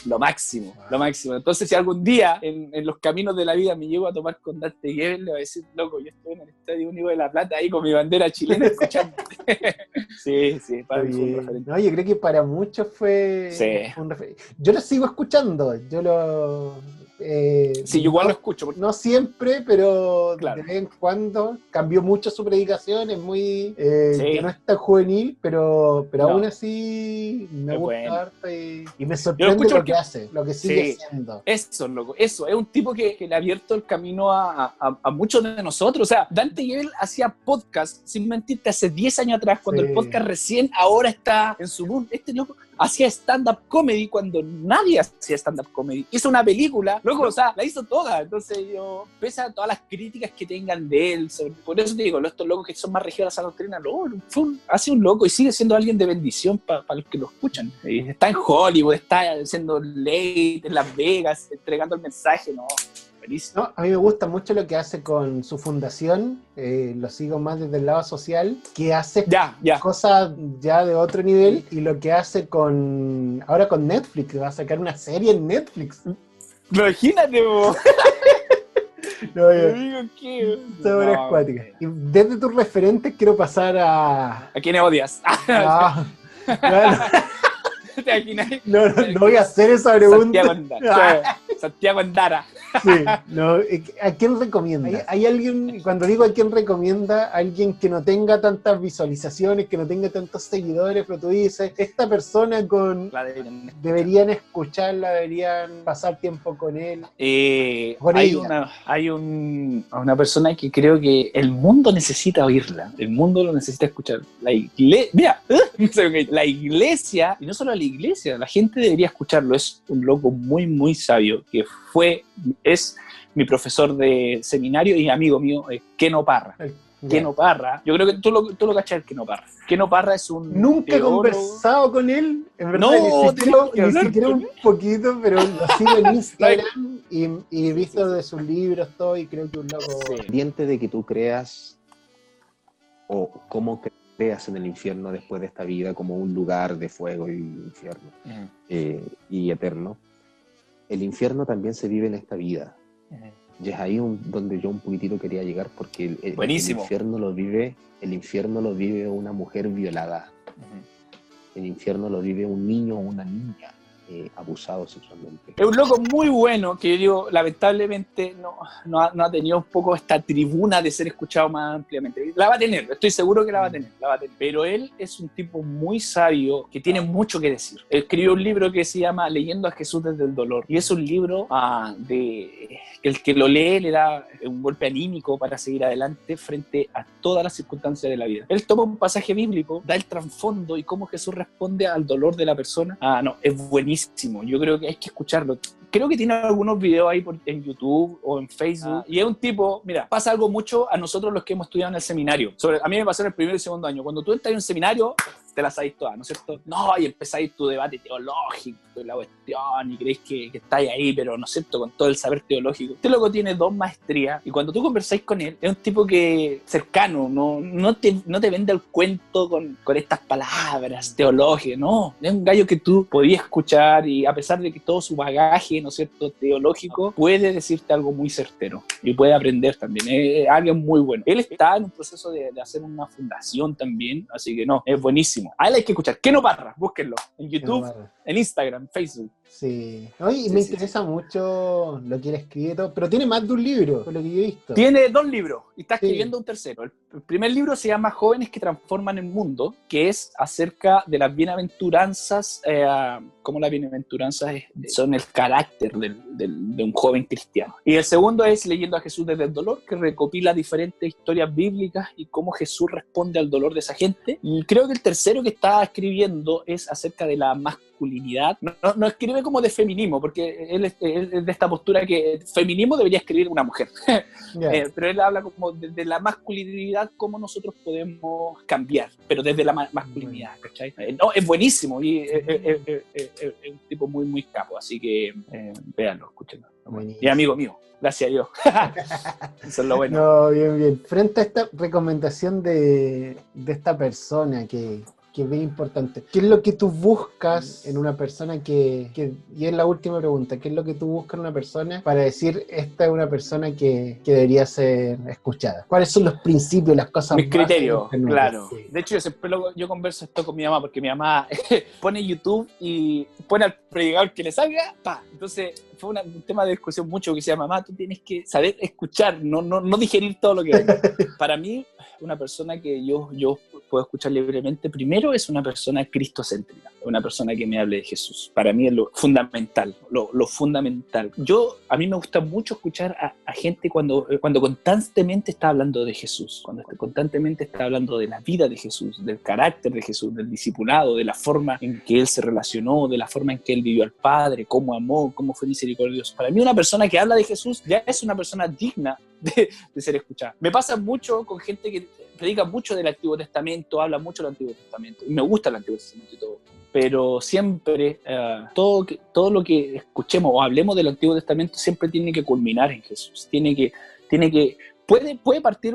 lo máximo, lo máximo. Entonces si algún día en, los caminos de la vida me llego a tomar con Dante Gebel, le voy a decir, loco, yo estoy en el Estadio Único de La Plata ahí con mi bandera chilena escuchando. sí, sí, para mí un referente. No, yo creo que para muchos fue un referente. Yo lo sigo escuchando, yo lo eh, sí, yo igual lo escucho. No siempre, pero de vez en cuando cambió mucho su predicación, es muy... Eh, no es tan juvenil, pero, pero aún así me gusta y, me sorprende lo que hace, lo que sigue siendo. Eso, loco, eso. Es un tipo que, le ha abierto el camino a, muchos de nosotros. O sea, Dante Gebel hacía podcast, sin mentirte, hace 10 años atrás, cuando el podcast recién ahora está en su boom. Este loco hacía stand-up comedy cuando nadie hacía stand-up comedy. Hizo una película, luego, o sea, la hizo toda. Entonces, yo, pese a todas las críticas que tengan de él, por eso te digo, estos locos que son más regidos a la doctrina, lo, hace un loco y sigue siendo alguien de bendición para los que lo escuchan. Está en Hollywood, está haciendo late en Las Vegas, entregando el mensaje, no. No, a mí me gusta mucho lo que hace con su fundación, eh, lo sigo más desde el lado social, que hace cosas ya de otro nivel y lo que hace con ahora con Netflix, va a sacar una serie en Netflix. Imagínate, vos. No, digo ¿qué? No, Y desde tus referentes quiero pasar a. ¿A quién odias? Ah, no, no, no, voy a hacer esa pregunta. Santiago Andara. Sí, no, ¿a quién recomienda? ¿Hay, alguien, cuando digo a quién recomienda, alguien que no tenga tantas visualizaciones, que no tenga tantos seguidores, pero tú dices, esta persona con... deberían, escucharla, deberían pasar tiempo con él. Eh, hay una, hay una persona que creo que el mundo necesita oírla, el mundo lo necesita escuchar. La iglesia, la iglesia, y no solo la iglesia, la gente debería escucharlo, es un loco muy, muy sabio que fue, es mi profesor de seminario y amigo mío, eh, Keno Parra. Keno Parra, yo creo que tú lo, tú lo cachas, el Keno Parra. Keno Parra es un. Nunca he conversado con él, en verdad. No, ni siquiera, un poquito, pero lo sigo en Instagram y, he visto de sus libros todo y creo que un loco. Pendiente de que tú creas o cómo creas en el infierno después de esta vida como un lugar de fuego y infierno eh, y eterno el infierno también se vive en esta vida. Y es ahí donde yo un poquitito quería llegar porque el, infierno lo vive, el infierno lo vive una mujer violada. El infierno lo vive un niño o una niña eh, abusado sexualmente. Es un loco muy bueno que yo digo, lamentablemente no, no, ha, tenido un poco esta tribuna de ser escuchado más ampliamente. La va a tener, estoy seguro que la va a tener, la va a tener. Pero él es un tipo muy sabio que tiene mucho que decir. Escribió un libro que se llama Leyendo a Jesús desde el dolor. Y es un libro ah, de el que lo lee le da un golpe anímico para seguir adelante frente a todas las circunstancias de la vida. Él toma un pasaje bíblico, da el trasfondo y cómo Jesús responde al dolor de la persona. Ah, no, es buenísimo. Yo creo que hay que escucharlo creo que tiene algunos videos ahí en YouTube o en Facebook. Ah. Y es un tipo, mira, pasa algo mucho a nosotros los que hemos estudiado en el seminario. Sobre, a mí me pasó en el primer y segundo año. Cuando tú entras en un seminario, te la sabéis todas, ¿no es cierto? No, y empezáis tu debate teológico y la cuestión y creéis que, que estáis ahí, pero ¿no es cierto? Con todo el saber teológico. Este loco tiene dos maestrías y cuando tú conversáis con él, es un tipo que cercano, no, no, te, no te vende el cuento con, con estas palabras teológicas, no. Es un gallo que tú podías escuchar y a pesar de que todo su bagaje, ¿no es cierto?, teológico, puede decirte algo muy certero y puede aprender también. Es alguien muy bueno. Él está en un proceso de, de hacer una fundación también, así que no, es buenísimo a él hay que escuchar. ¿Qué no barra? Búsquenlo. En YouTube, en Instagram, Facebook. Sí. y me interesa mucho lo que él escribe todo, pero tiene más de un libro, por lo que yo he visto. Tiene dos libros y está escribiendo un tercero. el primer libro se llama Jóvenes que transforman el mundo, que es acerca de las bienaventuranzas, eh, cómo las bienaventuranzas son el carácter de un joven cristiano. Y el segundo es Leyendo a Jesús desde el dolor, que recopila diferentes historias bíblicas y cómo Jesús responde al dolor de esa gente. Y creo que el tercero que está escribiendo es acerca de la masculinidad. No, escribe como de feminismo, porque él es, de esta postura que feminismo debería escribir una mujer. Eh, pero él habla como de, la masculinidad, cómo nosotros podemos cambiar, pero desde la masculinidad, ¿cachai? Eh, no, es buenísimo y es un tipo muy, muy capo, así que eh, véanlo, escúchenlo. Y amigo mío, gracias a Dios. Eso es lo bueno. No, bien, bien. Frente a esta recomendación de, de esta persona que, que es bien importante. ¿Qué es lo que tú buscas en una persona que, y es la última pregunta, ¿qué es lo que tú buscas en una persona para decir esta es una persona que, que debería ser escuchada? ¿Cuáles son los principios, las cosas Mis criterios, claro. De hecho, yo siempre yo converso esto con mi mamá porque mi mamá pone YouTube y pone al predicador que le salga, pa. Entonces, fue un tema de discusión mucho que decía, mamá, tú tienes que saber escuchar, no, no, no digerir todo lo que. Para mí, una persona que yo, yo puedo escuchar libremente, primero es una persona cristocéntrica, una persona que me hable de Jesús. Para mí es lo fundamental, lo, fundamental. Yo, a mí me gusta mucho escuchar a, gente cuando, cuando constantemente está hablando de Jesús, cuando constantemente está hablando de la vida de Jesús, del carácter de Jesús, del discipulado, de la forma en que Él se relacionó, de la forma en que Él vivió al Padre, cómo amó, cómo fue misericordioso. Para mí una persona que habla de Jesús ya es una persona digna de, de ser escuchada. Me pasa mucho con gente que predica mucho del Antiguo Testamento, habla mucho del Antiguo Testamento, y me gusta el Antiguo Testamento y todo, pero siempre eh, todo, todo lo que escuchemos o hablemos del Antiguo Testamento siempre tiene que culminar en Jesús, tiene que, tiene que puede, puede partir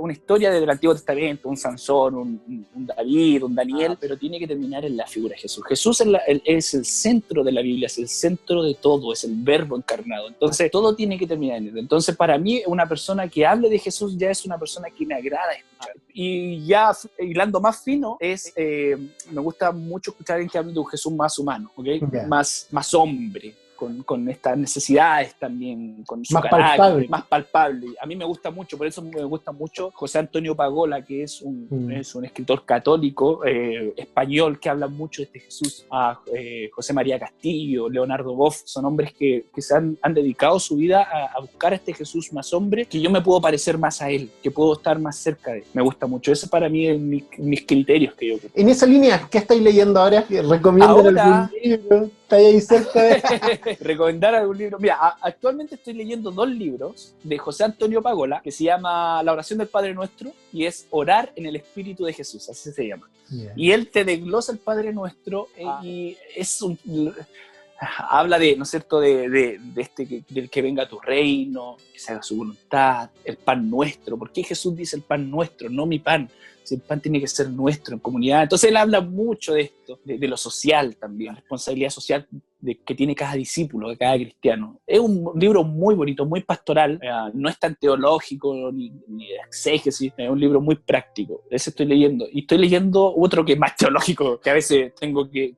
una historia desde el Antiguo Testamento, un Sansón, un, David, un Daniel, pero tiene que terminar en la figura de Jesús. Jesús es, es, el centro de la Biblia, es el centro de todo, es el verbo encarnado. Entonces, todo tiene que terminar en él. Entonces, para mí, una persona que hable de Jesús ya es una persona que me agrada escuchar. Y ya hilando más fino, es, eh, me gusta mucho escuchar a alguien que hable de un Jesús más humano, ¿okay? Más, más hombre con, con, estas necesidades también, con su más carácter, palpable. más palpable. A mí me gusta mucho, por eso me gusta mucho José Antonio Pagola, que es un, mm. es un escritor católico eh, español que habla mucho de este Jesús, a eh, José María Castillo, Leonardo Boff, son hombres que, que se han, han, dedicado su vida a, buscar a este Jesús más hombre, que yo me puedo parecer más a él, que puedo estar más cerca de él. Me gusta mucho. Eso para mí es mis criterios que yo... En esa línea, ¿qué estáis leyendo ahora? ¿Recomiendo algún libro? ¿Está ahí cerca de... recomendar algún libro. Mira, actualmente estoy leyendo dos libros de José Antonio Pagola que se llama La oración del Padre Nuestro y es Orar en el Espíritu de Jesús, así se llama. Y él te desglosa el Padre Nuestro eh, ah. y es un habla de, ¿no es cierto?, de, de, de, este, que, del que venga tu reino, que se haga su voluntad, el pan nuestro. ¿Por qué Jesús dice el pan nuestro, no mi pan? el pan tiene que ser nuestro en comunidad. Entonces él habla mucho de esto, de, lo social también, responsabilidad social de, que tiene cada discípulo, de cada cristiano. Es un libro muy bonito, muy pastoral, eh, no es tan teológico ni, de exégesis, es un libro muy práctico. Ese estoy leyendo. Y estoy leyendo otro que es más teológico, que a veces tengo que,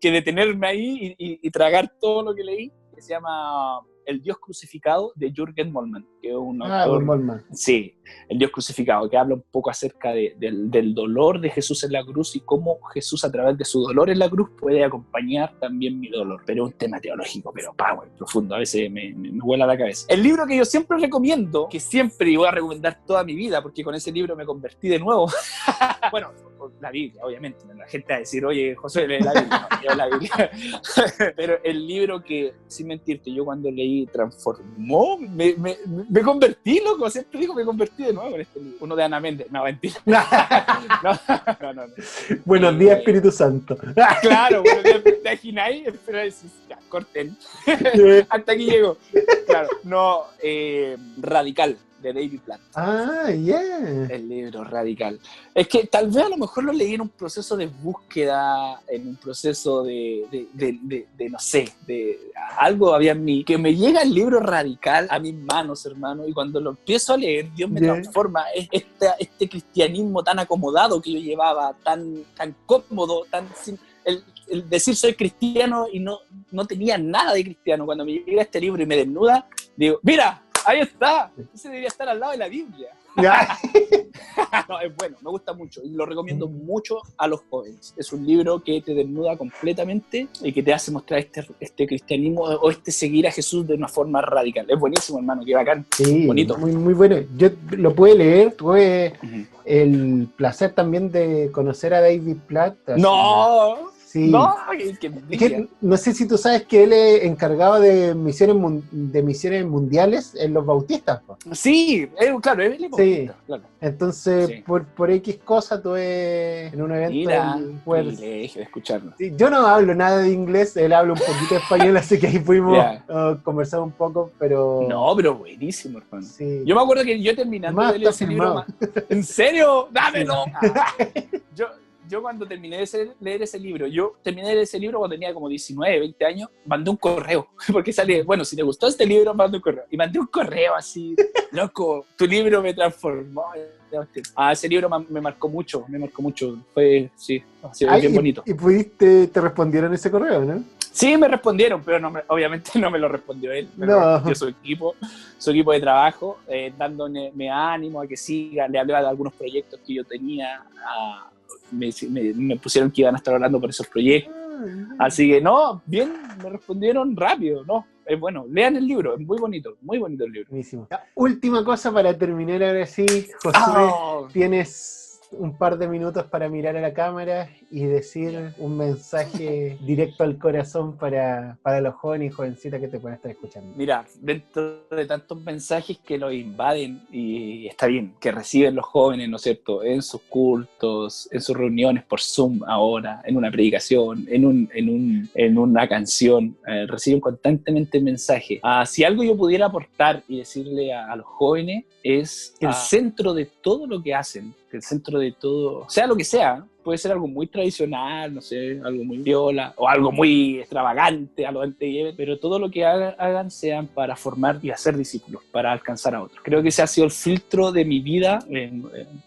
detenerme ahí y, y tragar todo lo que leí, que se llama el Dios crucificado de Jürgen Molman, que es un ah, Molman. Sí, El Dios crucificado, que habla un poco acerca del, dolor de Jesús en la cruz y cómo Jesús a través de su dolor en la cruz puede acompañar también mi dolor. Pero es un tema teológico, pero power, profundo, a veces me, me, vuela la cabeza. El libro que yo siempre recomiendo, que siempre voy a recomendar toda mi vida, porque con ese libro me convertí de nuevo. bueno, la Biblia, obviamente. La gente va a decir, oye, José, lee la Biblia. No, la Biblia. Pero el libro que, sin mentirte, yo cuando leí transformó, me, me, me, convertí, loco. Siempre digo, me convertí de nuevo en este libro. Uno de Ana Méndez. No, mentira. no, no, no, Buenos días, Espíritu Santo. claro, buenos días, de Ginay, pero ya, corten. Hasta aquí llego. Claro, no, eh, radical de David Platt. Ah, yeah. El libro radical. Es que tal vez a lo mejor lo leí en un proceso de búsqueda, en un proceso de, de, de, no sé, de algo había en mí, que me llega el libro radical a mis manos, hermano, y cuando lo empiezo a leer, Dios me transforma. Es este, este cristianismo tan acomodado que yo llevaba, tan, tan cómodo, tan... el, el decir soy cristiano y no, no tenía nada de cristiano. Cuando me llega este libro y me desnuda, digo, mira, Ahí está. Ese debería estar al lado de la Biblia. no, es bueno, me gusta mucho y lo recomiendo mucho a los jóvenes. Es un libro que te desnuda completamente y que te hace mostrar este, este cristianismo o este seguir a Jesús de una forma radical. Es buenísimo, hermano, qué bacán. Sí, bonito. Muy, muy bueno. Yo lo pude leer, tuve el placer también de conocer a David Platt. No, no, no sé si tú sabes que él es encargado de misiones de misiones mundiales en los bautistas. Sí, claro, él es bautista, claro. Entonces, por, por X cosa tuve en un evento Mira, de escucharlo. yo no hablo nada de inglés, él habla un poquito de español, así que ahí fuimos a conversar un poco, pero... No, pero buenísimo, hermano. Yo me acuerdo que yo terminando de leer ese libro... ¿En serio? ¡Dámelo! yo, yo cuando terminé de leer ese libro, yo terminé de leer ese libro cuando tenía como 19, 20 años, mandé un correo, porque sale, bueno, si te gustó este libro, mandé un correo. Y mandé un correo así, loco, tu libro me transformó. Ah, ese libro me marcó mucho, me marcó mucho. Fue, sí, bien bonito. ¿Y pudiste, te respondieron ese correo, no? Sí, me respondieron, pero no obviamente no me lo respondió él. no. Yo su equipo, su equipo de trabajo, eh, dándome ánimo a que siga. Le hablaba de algunos proyectos que yo tenía, a, me, pusieron que iban a estar hablando por esos proyectos. Así que no, bien, me respondieron rápido, no, es bueno, lean el libro, es muy bonito, muy bonito el libro. Buenísimo. última cosa para terminar ahora sí, José, ah. tienes un par de minutos para mirar a la cámara y decir un mensaje directo al corazón para, para los jóvenes y jovencitas que te pueden estar escuchando. Mira, dentro de tantos mensajes que los invaden, y está bien, que reciben los jóvenes, ¿no es cierto?, en sus cultos, en sus reuniones por Zoom ahora, en una predicación, en, un, en, un, en una canción, eh, reciben constantemente mensajes. Ah, si algo yo pudiera aportar y decirle a, los jóvenes es el centro de todo lo que hacen, el centro de todo, sea lo que sea, puede ser algo muy tradicional, no sé, algo muy viola o algo muy extravagante a lo lleve, pero todo lo que hagan, sean para formar y hacer discípulos, para alcanzar a otros. Creo que ese ha sido el filtro de mi vida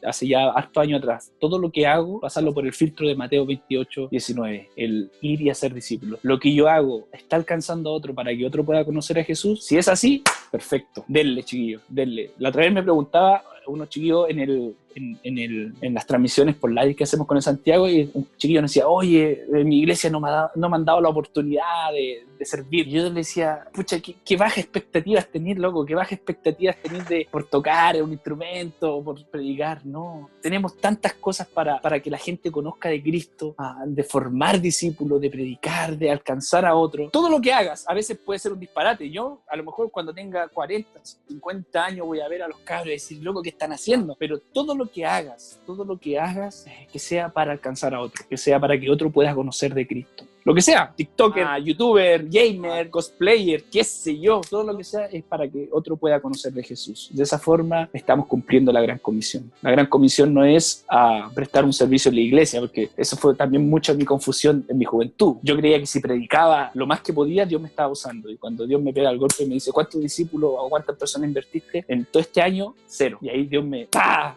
hace ya harto años atrás. Todo lo que hago, pasarlo por el filtro de Mateo 28, 19, el ir y hacer discípulos. Lo que yo hago está alcanzando a otro para que otro pueda conocer a Jesús. Si es así, perfecto. Denle, chiquillos, denle. La otra vez me preguntaba unos chiquillos en, el, en, el, en, las transmisiones por live que hacemos con el Santiago y un chiquillo nos decía, oye, eh, mi iglesia no me ha, no me han dado la oportunidad de, de servir. Y yo le decía, pucha, qué, qué bajas expectativas tener, loco, qué bajas expectativas tener de, por tocar un instrumento, por predicar, no. Tenemos tantas cosas para, para que la gente conozca de Cristo, de formar discípulos, de predicar, de alcanzar a otro. Todo lo que hagas a veces puede ser un disparate. Yo, a lo mejor cuando tenga 40, 50 años voy a ver a los cabros y decir, loco, ¿qué están haciendo? Pero todo lo que hagas, todo lo que hagas, eh, que sea para alcanzar a otro, que sea para que otro pueda conocer de Cristo lo que sea, TikToker, ah. YouTuber, gamer, cosplayer, qué sé yo, todo lo que sea es para que otro pueda conocer de Jesús. De esa forma estamos cumpliendo la gran comisión. La gran comisión no es a prestar un servicio en la iglesia, porque eso fue también mucha mi confusión en mi juventud. Yo creía que si predicaba lo más que podía, Dios me estaba usando. Y cuando Dios me pega el golpe y me dice, ¿cuántos discípulos o cuántas personas invertiste en todo este año? Cero. Y ahí Dios me,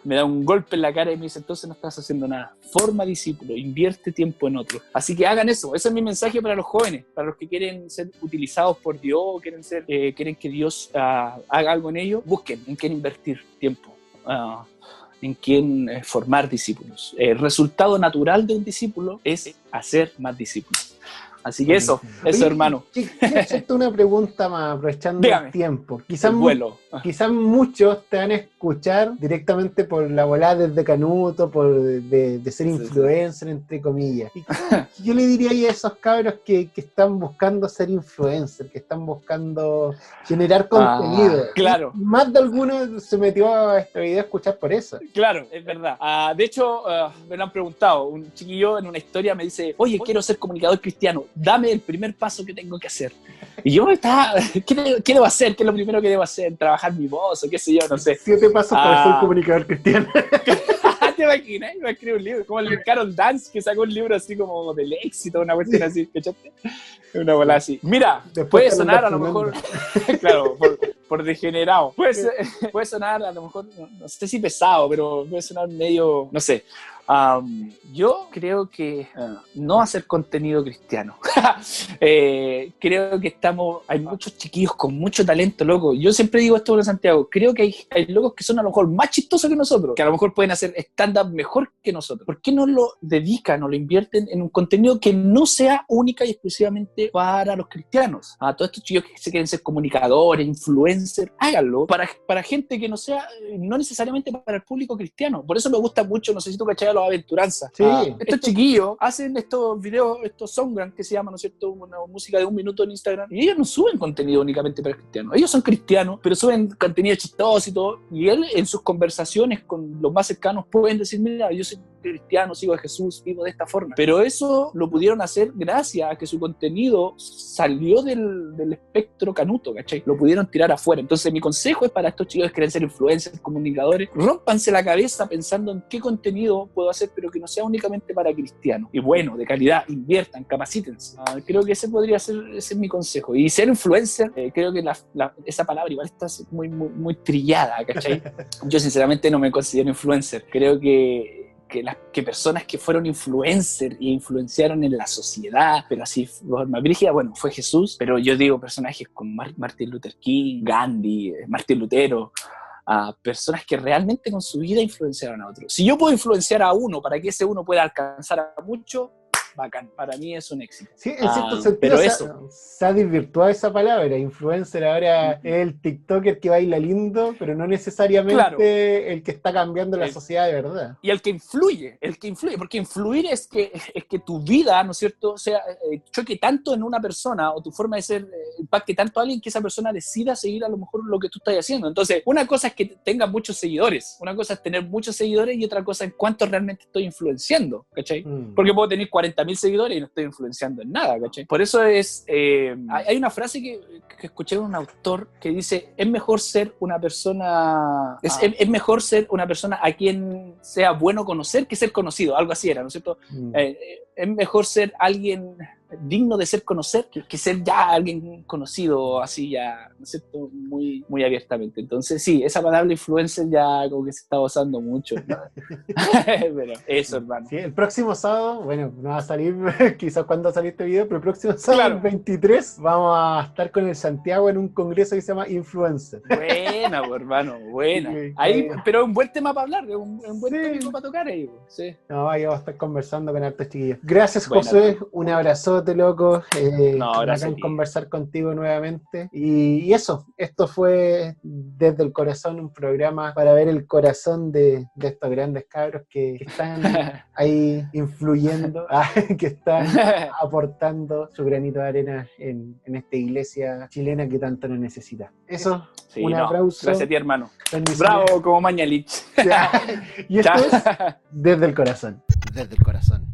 me da un golpe en la cara y me dice, entonces no estás haciendo nada. Forma discípulo, invierte tiempo en otro. Así que hagan eso. Ese es mi mensaje para los jóvenes, para los que quieren ser utilizados por Dios, quieren, ser, eh, quieren que Dios ah, haga algo en ellos, busquen en quién invertir tiempo. Ah, en quién eh, formar discípulos. El resultado natural de un discípulo es hacer más discípulos. Así que eso, eso hermano. Quiero una pregunta más, aprovechando el tiempo. Quizás, quizás muchos te van a escuchar directamente por la volada desde Canuto, por de, ser influencer, entre comillas. yo le diría a esos cabros que, están buscando ser influencer, que están buscando generar ah, contenido. claro. más de alguno se metió a este video a escuchar por eso. Claro, es verdad. Ah, de hecho, ah, me lo han preguntado. Un chiquillo en una historia me dice, oye, quiero ser comunicador cristiano dame el primer paso que tengo que hacer. Y yo estaba, ¿qué, ¿qué, debo hacer? ¿Qué es lo primero que debo hacer? ¿Trabajar mi voz o qué sé yo? No sé. Siete pasos para ser ah. comunicador cristiano. ¿Te imaginas? Iba a escribir un libro, como el Carol Dance, que sacó un libro así como del éxito, una cuestión así, ¿cachaste? Una bola así. Mira, puede sonar a lo mejor, claro, por, por degenerado. Puede, puede sonar a lo mejor, no, sé si pesado, pero puede sonar medio, no sé, yo creo que ah, no hacer contenido cristiano. Eh, creo que estamos, hay muchos chiquillos con mucho talento, loco. Yo siempre digo esto en Santiago, creo que hay, hay locos que son a lo mejor más chistosos que nosotros, que a lo mejor pueden hacer stand-up mejor que nosotros. ¿Por qué no lo dedican o lo invierten en un contenido que no sea única y exclusivamente para los cristianos? A todos estos chicos que se quieren ser comunicadores, influencers, háganlo para, para gente que no sea, no necesariamente para el público cristiano. Por eso me gusta mucho, no sé si tú cachai los aventuranzas. Sí. Ah, estos chiquillos hacen estos videos, estos songran que se llaman, ¿no es cierto? Una música de un minuto en Instagram. Y ellos no suben contenido únicamente para cristianos. Ellos son cristianos, pero suben contenido chistoso y todo. Y él en sus conversaciones con los más cercanos pueden decir, mira, yo soy cristiano, sigo a Jesús, vivo de esta forma. Pero eso lo pudieron hacer gracias a que su contenido salió del, del espectro canuto, ¿cachai? Lo pudieron tirar afuera. Entonces mi consejo es para estos chicos que quieren ser influencers, comunicadores, rompanse la cabeza pensando en qué contenido puedo hacer, pero que no sea únicamente para cristianos. Y bueno, de calidad, inviertan, capacítense. Ah, creo que ese podría ser, ese es mi consejo. Y ser influencer, eh, creo que esa palabra igual está muy, muy, muy trillada, ¿cachai? Yo sinceramente no me considero influencer. Creo que que, las, que personas que fueron influencers e influenciaron en la sociedad, pero así forma bueno, fue Jesús, pero yo digo personajes como Martin Luther King, Gandhi, eh, Martín Lutero, a personas que realmente con su vida influenciaron a otros. Si yo puedo influenciar a uno para que ese uno pueda alcanzar a mucho, bacán. Para mí es un éxito. Sí, en cierto ah, sentido pero se, eso. se, ha desvirtuado esa palabra. Influencer ahora es el TikToker que baila lindo, pero no necesariamente el que está cambiando la sociedad de verdad. Y el que influye, el que influye, porque influir es que, es que tu vida, ¿no es cierto?, sea, eh, choque tanto en una persona o tu forma de ser eh, impacte tanto a alguien que esa persona decida seguir a lo mejor lo que tú estás haciendo. Entonces, una cosa es que tengas muchos seguidores, una cosa es tener muchos seguidores y otra cosa es cuánto realmente estoy influenciando, ¿cachai? Mm. Porque puedo tener 40 mil seguidores y no estoy influenciando en nada, ¿cachai? Por eso es, eh, hay una frase que, escuché de un autor que dice, es mejor ser una persona, es, ah. mejor ser una persona a quien sea bueno conocer que ser conocido, algo así era, ¿no es cierto? Mm. Eh, eh, es mejor ser alguien digno de ser conocer que, ser ya alguien conocido así ya, ¿no es cierto? Muy, muy abiertamente. Entonces sí, esa palabra influencer ya como que se está usando mucho. pero eso, hermano. Sí, el próximo sábado, bueno, no va a salir quizás cuando va a salir este video, pero el próximo sábado, el 23, vamos a estar con el Santiago en un congreso que se llama Influencer. Buena, hermano, buena. ahí, pero un buen tema para hablar, un, un buen tema para tocar ahí. Sí. No, ahí vamos a estar conversando con hartos chiquillos. Gracias, José. Un abrazo loco. Eh, no, conversar contigo nuevamente. Y, eso, esto fue desde el corazón un programa para ver el corazón de, estos grandes cabros que, están ahí influyendo, ah, que están aportando su granito de arena en, esta iglesia chilena que tanto nos necesita. Eso, un aplauso. Gracias a ti, hermano. Bravo, como Mañalich. y esto es desde el corazón. Desde el corazón.